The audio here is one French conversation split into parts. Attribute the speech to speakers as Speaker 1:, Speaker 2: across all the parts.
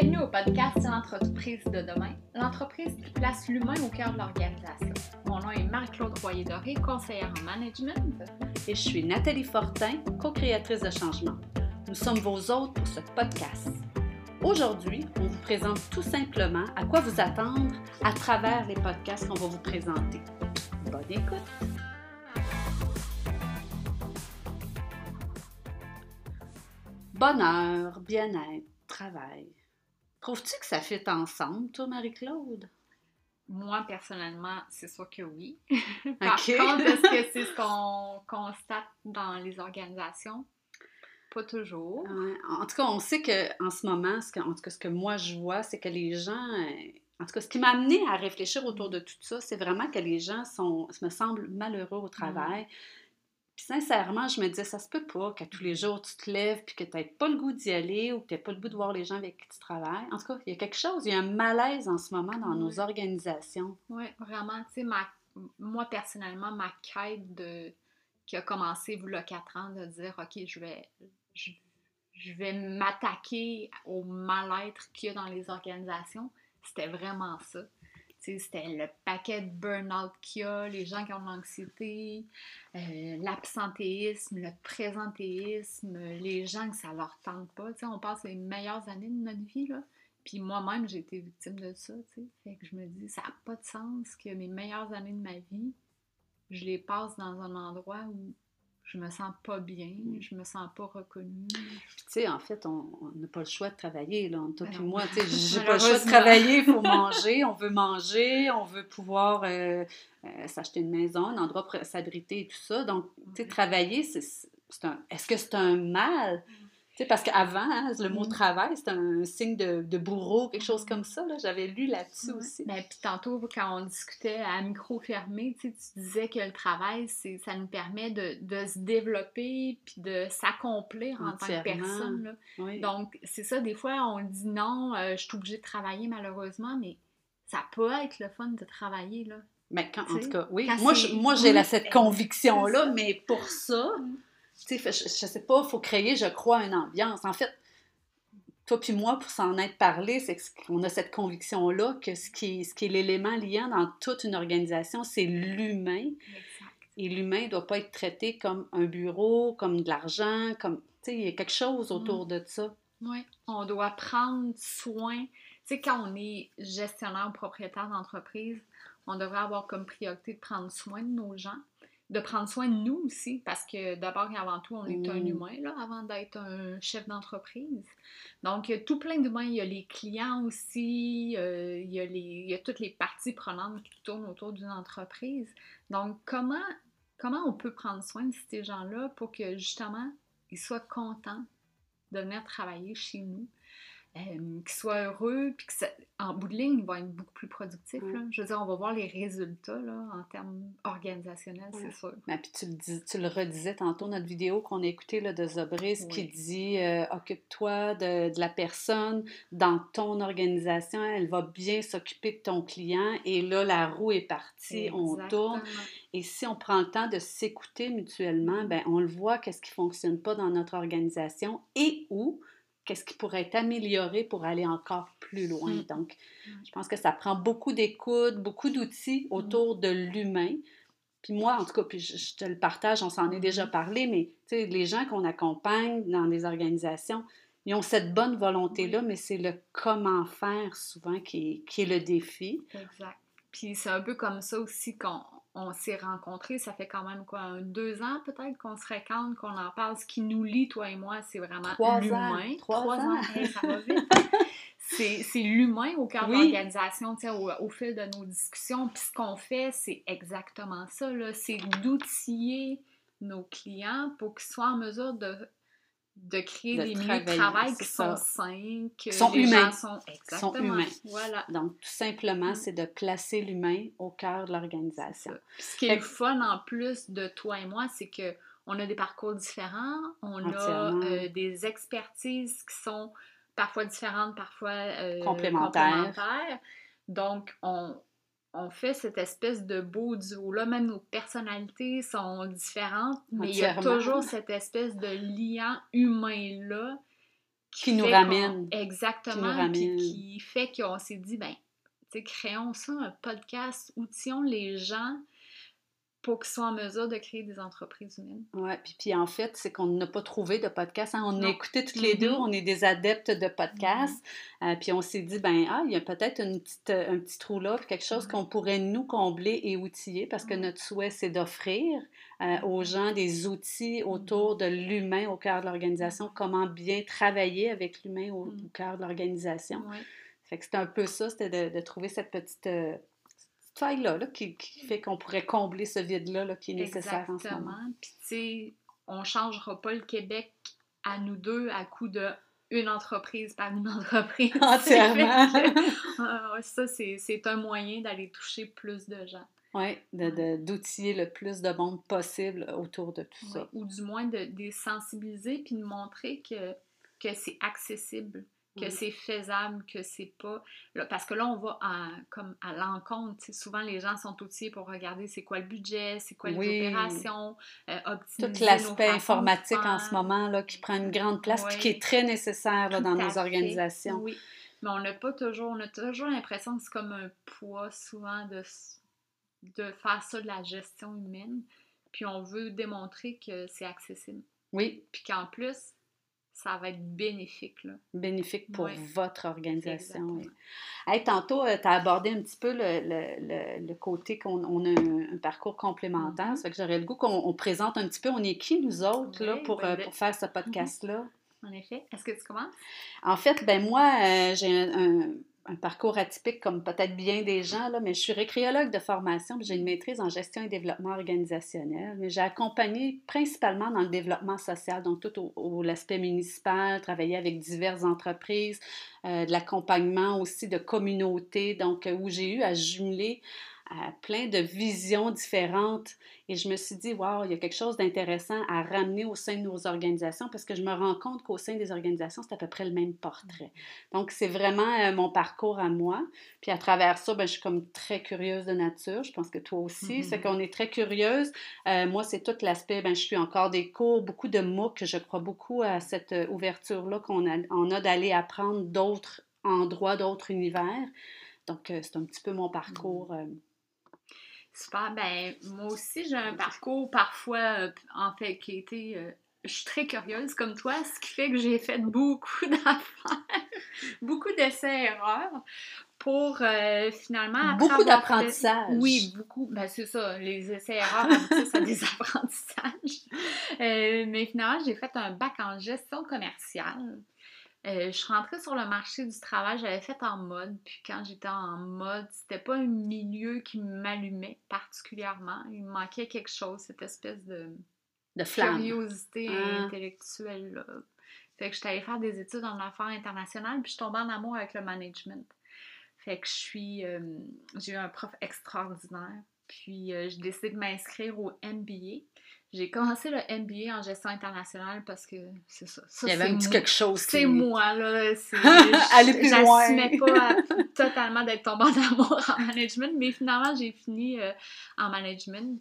Speaker 1: Bienvenue au podcast L'entreprise de demain, l'entreprise qui place l'humain au cœur de l'organisation. Mon nom est Marie-Claude Royer-Doré, conseillère en management.
Speaker 2: Et je suis Nathalie Fortin, co-créatrice de changement. Nous sommes vos hôtes pour ce podcast. Aujourd'hui, on vous présente tout simplement à quoi vous attendre à travers les podcasts qu'on va vous présenter. Bonne écoute! Bonheur, bien-être, travail. Trouves-tu que ça fit ensemble, toi, Marie-Claude?
Speaker 1: Moi, personnellement, c'est sûr que oui. Par contre, est-ce que c'est ce qu'on constate dans les organisations? Pas toujours.
Speaker 2: en tout cas, on sait qu'en ce moment, ce que, en tout cas, ce que moi je vois, c'est que les gens. Euh, en tout cas, ce qui m'a amené à réfléchir autour de tout ça, c'est vraiment que les gens sont, me semblent malheureux au travail. Puis sincèrement, je me disais, ça se peut pas qu'à tous les jours, tu te lèves puis que tu n'aies pas le goût d'y aller ou que tu n'aies pas le goût de voir les gens avec qui tu travailles. En tout cas, il y a quelque chose, il y a un malaise en ce moment dans nos organisations.
Speaker 1: Oui, vraiment. Tu sais, moi, personnellement, ma quête de qui a commencé, vous, le 4 ans, de dire, OK, je vais, je, je vais m'attaquer au mal-être qu'il y a dans les organisations, c'était vraiment ça c'était le paquet de burn-out qu'il y a, les gens qui ont de l'anxiété, euh, l'absentéisme, le présentéisme, les gens que ça leur tente pas. on passe les meilleures années de notre vie, là. Puis moi-même, j'ai été victime de ça, Fait que je me dis, ça n'a pas de sens que mes meilleures années de ma vie, je les passe dans un endroit où je me sens pas bien, je me sens pas reconnue.
Speaker 2: tu sais, en fait, on n'a pas le choix de travailler, là. Toi et moi, tu sais, j'ai pas le choix de travailler, il faut manger, on veut manger, on veut pouvoir euh, euh, s'acheter une maison, un endroit pour s'abriter et tout ça. Donc, tu sais, travailler, c'est un... Est-ce que c'est un mal? Parce qu'avant, hein, le mot mm. travail, c'est un signe de, bourreau, quelque chose comme ça. J'avais lu là-dessus aussi.
Speaker 1: Mais ben, puis tantôt, quand on discutait à micro fermé, tu disais que le travail, ça nous permet de, se développer puis de s'accomplir en tant que personne. Donc, c'est ça, des fois, on dit non, euh, je suis obligée de travailler malheureusement, mais ça peut être le fun de travailler. Là.
Speaker 2: Mais quand, en tout cas, oui. Moi, moi j'ai cette conviction-là, mais pour ça, mm je, je sais pas, il faut créer, je crois, une ambiance. En fait, toi puis moi, pour s'en être parlé, c'est qu'on a cette conviction-là que ce qui, ce qui est l'élément liant dans toute une organisation, c'est l'humain. Et l'humain ne doit pas être traité comme un bureau, comme de l'argent, comme, tu sais, il y a quelque chose autour de ça.
Speaker 1: Oui, on doit prendre soin. Tu sais, quand on est gestionnaire ou propriétaire d'entreprise, on devrait avoir comme priorité de prendre soin de nos gens de prendre soin de nous aussi, parce que d'abord et avant tout, on est un mm. humain, là, avant d'être un chef d'entreprise. Donc, il y a tout plein d'humains. Il y a les clients aussi, euh, il, y a les, il y a toutes les parties prenantes qui tournent autour d'une entreprise. Donc, comment, comment on peut prendre soin de ces gens-là pour que, justement, ils soient contents de venir travailler chez nous? Euh, qu'ils soient heureux, puis qu'en bout de ligne, ils vont être beaucoup plus productifs. Là. Je veux dire, on va voir les résultats là, en termes organisationnels, c'est sûr.
Speaker 2: Ben, puis tu le, dis, tu le redisais tantôt, notre vidéo qu'on a écoutée là, de Zobris qui dit euh, Occupe-toi de, de, la personne dans ton organisation, elle va bien s'occuper de ton client, et là, la roue est partie, on tourne. Et si on prend le temps de s'écouter mutuellement, ben, on le voit qu'est-ce qui ne fonctionne pas dans notre organisation et où qu'est-ce qui pourrait être amélioré pour aller encore plus loin. Mm. Donc, je pense que ça prend beaucoup d'écoute, beaucoup d'outils mm. autour de l'humain. Puis moi, en tout cas, puis je, te le partage, on s'en est déjà mm. parlé, mais les gens qu'on accompagne dans des organisations, ils ont cette bonne volonté-là, mais c'est le comment faire souvent qui qui est le défi.
Speaker 1: Exact. Puis c'est un peu comme ça aussi qu'on on s'est rencontrés, ça fait quand même quoi, deux ans peut-être qu'on se fréquente, qu'on en parle. Ce qui nous lie, toi et moi, c'est vraiment l'humain.
Speaker 2: Trois, Trois ans.
Speaker 1: ça va vite. c'est l'humain au cœur de l'organisation, au, au fil de nos discussions. Puis ce qu'on fait, c'est exactement ça. C'est d'outiller nos clients pour qu'ils soient en mesure de de créer des milieux de travail qui sont sains, que
Speaker 2: sont les
Speaker 1: humains.
Speaker 2: gens sont, humains.
Speaker 1: Voilà.
Speaker 2: Donc, tout simplement, mm. c'est de placer l'humain au cœur de l'organisation.
Speaker 1: Ce qui est le fun en plus de toi et moi, c'est que on a des parcours différents, on a euh, des expertises qui sont parfois différentes, parfois euh, complémentaires. Donc, on, on fait cette espèce de beau duo-là. Même nos personnalités sont différentes, mais il y a toujours cette espèce de lien humain-là
Speaker 2: qui, nous ramène.
Speaker 1: Exactement.
Speaker 2: ramène.
Speaker 1: Puis qui fait qu'on s'est dit, ben, tu sais, créons ça, un podcast, outillons les gens pour qu'ils soient en mesure de créer des entreprises humaines.
Speaker 2: Ouais, puis, puis en fait, c'est qu'on n'a pas trouvé de podcast. hein. On a
Speaker 1: Non.
Speaker 2: écouté toutes les deux,
Speaker 1: Mhm.
Speaker 2: on est des adeptes de podcasts. Euh, puis on s'est dit, ben, ah, il y a peut-être une petite, euh, un petit trou là, puis quelque chose qu'on pourrait nous combler et outiller, parce que notre souhait, c'est d'offrir euh, aux gens des outils autour de l'humain au cœur de l'organisation, comment bien travailler avec l'humain au,
Speaker 1: Mhm.
Speaker 2: au cœur de l'organisation.
Speaker 1: Ouais.
Speaker 2: Fait que c'était un peu ça, c'était de, de trouver cette petite, euh, petite faille-là là, qui, qui fait qu'on pourrait combler ce vide-là là, qui est nécessaire en ce moment.
Speaker 1: Exactement. Puis, tu sais, on changera pas le Québec à nous deux à coup de une entreprise par une entreprise.
Speaker 2: Entièrement.
Speaker 1: Que, euh, ça, c'est un moyen d'aller toucher plus de gens.
Speaker 2: Oui, d'outiller le plus de monde possible autour de tout ça.
Speaker 1: Ou du moins de, de les sensibiliser puis de montrer que, que c'est accessible, que
Speaker 2: Mhm.
Speaker 1: c'est faisable, que c'est pas. là, parce que là, on va à, comme à l'encontre. Souvent, les gens sont outillés pour regarder c'est quoi le budget, c'est quoi les
Speaker 2: Oui.
Speaker 1: opérations, euh, optimiser
Speaker 2: Tout l'aspect informatique en ce moment là, qui prend une grande place puis qui est très nécessaire là, dans nos
Speaker 1: fait.
Speaker 2: organisations.
Speaker 1: Oui. Mais on n'a pas toujours, on a toujours l'impression que c'est comme un poids souvent de, de faire ça de la gestion humaine. Puis on veut démontrer que c'est accessible.
Speaker 2: Oui,
Speaker 1: Puis qu'en plus, ça va être bénéfique. Là.
Speaker 2: bénéfique pour votre organisation. Oui. Hey, tantôt, tu as abordé un petit peu le, le- le- le côté qu'on on a un, un parcours complémentaire.
Speaker 1: Mhm.
Speaker 2: Ça fait que j'aurais le goût qu'on on présente un petit peu, on est qui nous autres là, pour,
Speaker 1: ben,
Speaker 2: euh,
Speaker 1: ben-
Speaker 2: pour faire ce podcast-là?
Speaker 1: En effet. Est-ce que tu commences?
Speaker 2: En fait, ben moi, euh, j'ai un, un- un parcours atypique comme peut-être bien des gens, là, mais je suis récréologue de formation, j'ai une maîtrise en gestion et développement organisationnel. Mais j'ai accompagné principalement dans le développement social, donc tout au, l'aspect municipal, travailler avec diverses entreprises, euh, de l'accompagnement aussi de communautés, donc euh, où j'ai eu à jumeler plein de visions différentes. Et je me suis dit, wow, il y a quelque chose d'intéressant à ramener au sein de nos organisations parce que je me rends compte qu'au sein des organisations, c'est à peu près le même portrait. Donc, c'est vraiment euh, mon parcours à moi. Puis à travers ça, ben, je suis comme très curieuse de nature. Je pense que toi aussi. C'est qu'on est très curieuse. Euh, moi, c'est tout l'aspect, ben, je suis encore des cours, beaucoup de MOOC. Je crois beaucoup à cette euh, ouverture-là qu'on a, on a d'aller apprendre d'autres endroits, d'autres univers. Donc, euh, c'est un petit peu mon parcours. euh,
Speaker 1: Super. Ben, moi aussi, j'ai un parcours parfois, en fait, qui a été. euh, je suis très curieuse comme toi, ce qui fait que j'ai fait beaucoup d'affaires, beaucoup d'essais-erreurs pour euh, finalement.
Speaker 2: Beaucoup d'apprentissage.
Speaker 1: Oui, beaucoup. Ben, c'est ça. Les essais-erreurs aboutissent à des apprentissages. Euh, mais finalement, j'ai fait un bac en gestion commerciale. Euh, je suis rentrée sur le marché du travail, j'avais fait en mode, puis quand j'étais en mode, c'était pas un milieu qui m'allumait particulièrement. Il me manquait quelque chose, cette espèce de
Speaker 2: de flamme.
Speaker 1: curiosité
Speaker 2: Ah.
Speaker 1: intellectuelle. Là. Fait que j'étais allée faire des études en affaires internationales, puis je suis tombée en amour avec le management. Fait que je suis. euh, j'ai eu un prof extraordinaire, puis euh, j'ai décidé de m'inscrire au MBA. J'ai commencé le MBA en gestion internationale parce que c'est ça. ça
Speaker 2: Il y avait
Speaker 1: c'est
Speaker 2: un petit quelque chose
Speaker 1: C'est
Speaker 2: qui-
Speaker 1: moi, là. c'est-
Speaker 2: Aller plus loin.
Speaker 1: J'assumais pas totalement d'être tombée en amour en management, mais finalement, j'ai fini euh, en management.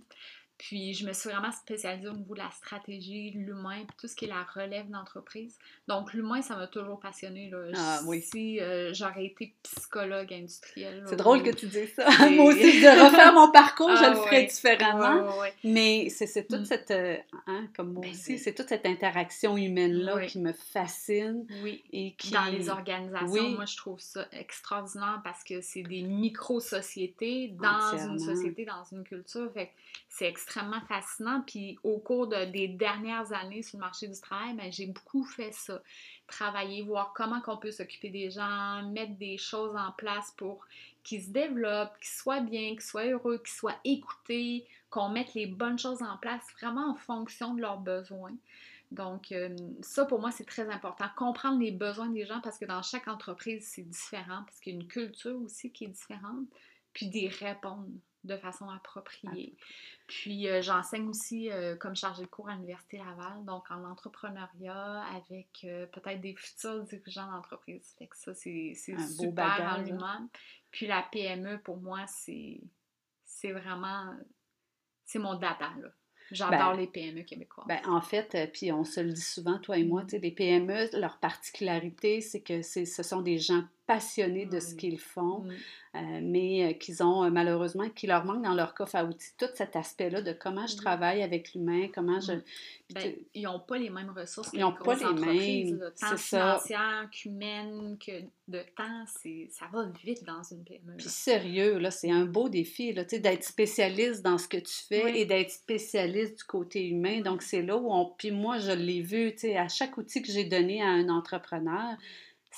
Speaker 1: Puis, je me suis vraiment spécialisée au niveau de la stratégie, l'humain, puis tout ce qui est la relève d'entreprise. Donc, l'humain, ça m'a toujours passionnée. Là.
Speaker 2: Ah, oui.
Speaker 1: Si euh, j'aurais été psychologue industriel.
Speaker 2: C'est drôle que tu dises ça. Moi aussi, de refaire mon parcours, je
Speaker 1: Ah,
Speaker 2: le ferais différemment.
Speaker 1: Ouais, ouais, ouais.
Speaker 2: Mais c'est toute
Speaker 1: Mm.
Speaker 2: cette, euh, hein, comme moi
Speaker 1: Ben
Speaker 2: aussi,
Speaker 1: oui.
Speaker 2: c'est toute cette interaction humaine-là
Speaker 1: Oui.
Speaker 2: qui me fascine
Speaker 1: Oui.
Speaker 2: et qui...
Speaker 1: Dans les organisations,
Speaker 2: Oui.
Speaker 1: moi, je trouve ça extraordinaire parce que c'est des micro-sociétés dans une société, dans une culture. Fait c'est extrêmement fascinant. Puis au cours de- des dernières années sur le marché du travail, ben, j'ai beaucoup fait ça. Travailler, voir comment on peut s'occuper des gens, mettre des choses en place pour qu'ils se développent, qu'ils soient bien, qu'ils soient heureux, qu'ils soient écoutés, qu'on mette les bonnes choses en place vraiment en fonction de leurs besoins. Donc, euh, ça, pour moi, c'est très important. Comprendre les besoins des gens parce que dans chaque entreprise, c'est différent, parce qu'il y a une culture aussi qui est différente, puis d'y répondre de façon appropriée. Puis, euh, j'enseigne aussi euh, comme chargée de cours à l'Université Laval, donc en entrepreneuriat avec euh, peut-être des futurs dirigeants d'entreprise. Fait que ça, c'est super
Speaker 2: bagage,
Speaker 1: en
Speaker 2: hein.
Speaker 1: lui-même. Puis, la PME, pour moi, c'est c'est vraiment... C'est mon dada, là. J'adore les PME québécois.
Speaker 2: Ben, en fait, euh, puis on se le dit souvent, toi et moi, les PME, leur particularité, c'est que ce sont des gens passionnés de ce qu'ils font, euh, mais euh, qu'ils ont euh, malheureusement, qui leur manque dans leur coffre à outils, tout cet aspect-là de comment je travaille avec l'humain, comment je...
Speaker 1: Ben, ils n'ont pas les mêmes ressources.
Speaker 2: Ils n'ont pas les mêmes.
Speaker 1: Tant financières qu'humaines, que de temps, ça va vite dans une PME.
Speaker 2: Puis sérieux, là, c'est un beau défi, là, d'être spécialiste dans ce que tu fais et d'être spécialiste du côté humain. Donc, c'est là où on... Puis moi, je l'ai vu, tu sais, à chaque outil que j'ai donné à un entrepreneur,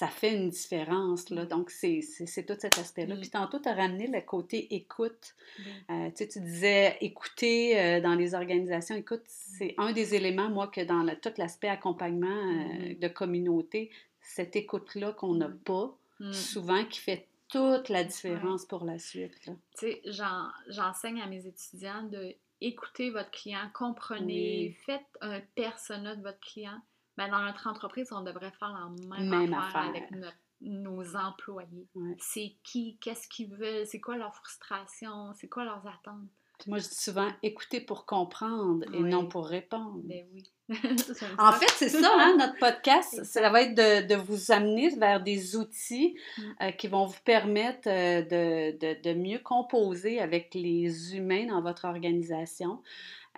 Speaker 2: ça fait une différence. Là. Donc, c'est tout cet aspect-là. Puis tantôt, tu as ramené le côté écoute. Euh, tu, sais, tu disais écouter euh, dans les organisations. Écoute, c'est un des éléments, moi, que dans tout l'aspect accompagnement euh, de communauté, cette écoute-là qu'on n'a pas mm. souvent, qui fait toute la différence pour la suite. Tu
Speaker 1: sais, j'enseigne à mes étudiants de écouter votre client, comprenez, faites un persona de votre client ben, dans notre entreprise, on devrait faire la même, affaire, avec nos employés. C'est qui, qu'est-ce qu'ils veulent, c'est quoi leur frustration, c'est quoi leurs attentes?
Speaker 2: Moi, je dis souvent écouter pour comprendre et non pour répondre.
Speaker 1: Ben oui.
Speaker 2: en fait, c'est ça, hein, notre podcast. Ça va être de, de, vous amener vers des outils mm. euh, qui vont vous permettre euh, de, de, de, mieux composer avec les humains dans votre organisation.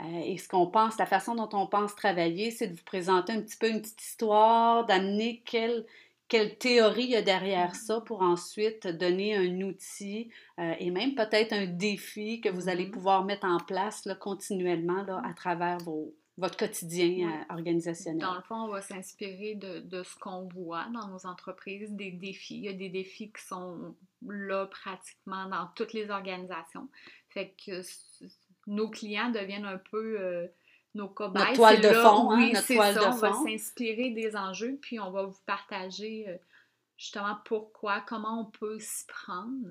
Speaker 2: Euh, et ce qu'on pense, la façon dont on pense travailler, c'est de vous présenter un petit peu une petite histoire, d'amener quelle, quelle théorie il y a derrière mm-hmm. ça pour ensuite donner un outil euh, et même peut-être un défi que vous allez mm-hmm. pouvoir mettre en place là, continuellement là, à travers vos, votre quotidien euh, organisationnel.
Speaker 1: Dans le fond, on va s'inspirer de, de, ce qu'on voit dans nos entreprises, des défis. Il y a des défis qui sont là pratiquement dans toutes les organisations. Fait que nos clients deviennent un peu euh, nos cobayes.
Speaker 2: Notre toile de fond, hein, notre toile
Speaker 1: ça, on va s'inspirer des enjeux, puis on va vous partager euh, justement pourquoi, comment on peut s'y prendre.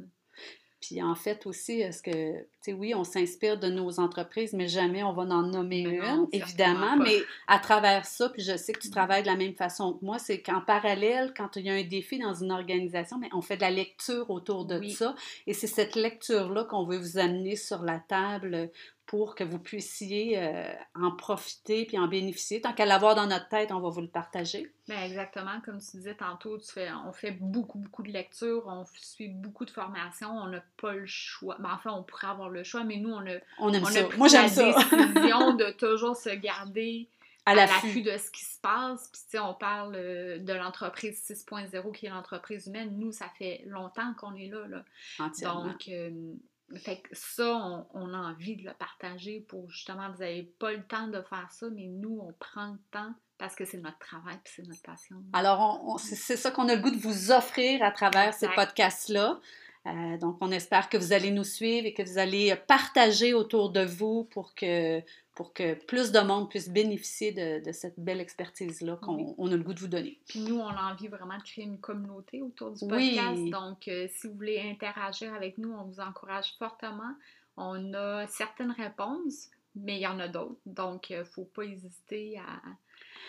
Speaker 2: Puis en fait aussi, est-ce que, tu sais, oui, on s'inspire de nos entreprises, mais jamais on va en nommer une, évidemment. Mais à travers ça, puis je sais que tu mm. travailles de la même façon que moi, c'est qu'en parallèle, quand il y a un défi dans une organisation, mais on fait de la lecture autour de ça. Et c'est cette lecture-là qu'on veut vous amener sur la table pour que vous puissiez euh, en profiter puis en bénéficier. Tant qu'à l'avoir dans notre tête, on va vous le partager.
Speaker 1: Bien, exactement. Comme tu disais tantôt, tu fais, on fait beaucoup, beaucoup de lectures, on suit beaucoup de formations, on n'a pas le choix. Ben, enfin, on pourrait avoir le choix, mais nous, on a,
Speaker 2: on aime
Speaker 1: ça.
Speaker 2: Moi, j'aime ça.
Speaker 1: décision de toujours se garder à l'affût de ce qui se passe. Puis, tu sais, on parle euh, de l'entreprise 6.0 qui est l'entreprise humaine. Nous, ça fait longtemps qu'on est là. là. Donc, euh, fait que ça, on, a envie de le partager pour justement, vous n'avez pas le temps de faire ça, mais nous, on prend le temps parce que c'est notre travail et c'est notre passion.
Speaker 2: Alors, c'est ça qu'on a le goût de vous offrir à travers ces podcasts-là. Euh, donc, on espère que vous allez nous suivre et que vous allez partager autour de vous pour que pour que plus de monde puisse bénéficier de, cette belle expertise-là qu'on a le goût de vous donner.
Speaker 1: Puis nous, on a envie vraiment de créer une communauté autour du podcast. Donc, euh, si vous voulez interagir avec nous, on vous encourage fortement. On a certaines réponses, mais il y en a d'autres. Donc, il euh, ne faut pas hésiter à,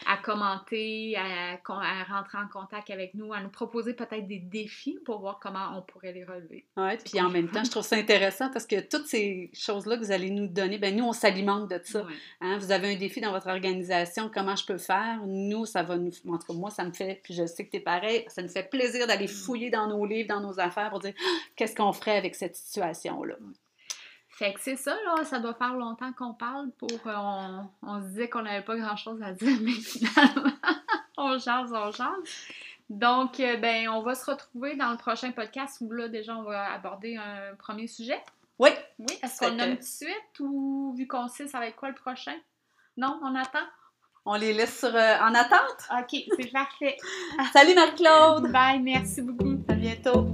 Speaker 1: à commenter, à, rentrer en contact avec nous, à nous proposer peut-être des défis pour voir comment on pourrait les relever.
Speaker 2: Oui, puis en même temps, je trouve ça intéressant parce que toutes ces choses-là que vous allez nous donner, ben nous, on s'alimente de ça. Hein, vous avez un défi dans votre organisation, comment je peux faire? Nous, ça va nous... En tout cas, moi, ça me fait, puis je sais que tu es pareil, ça nous fait plaisir d'aller mm. fouiller dans nos livres, dans nos affaires pour dire ah, qu'est-ce qu'on ferait avec cette situation-là?
Speaker 1: Fait que c'est ça, là, ça doit faire longtemps qu'on parle pour. Euh, on, se disait qu'on n'avait pas grand-chose à dire, mais finalement, on jase, on jase. Donc, euh, ben, on va se retrouver dans le prochain podcast où là, déjà, on va aborder un premier sujet.
Speaker 2: Oui.
Speaker 1: Oui. Est-ce qu'on nomme tout de suite ou vu qu'on sait, ça va être quoi le prochain? Non, on attend?
Speaker 2: On les laisse sur, euh, en attente?
Speaker 1: OK, c'est parfait.
Speaker 2: Salut Marie-Claude!
Speaker 1: Bye, merci beaucoup.
Speaker 2: À bientôt.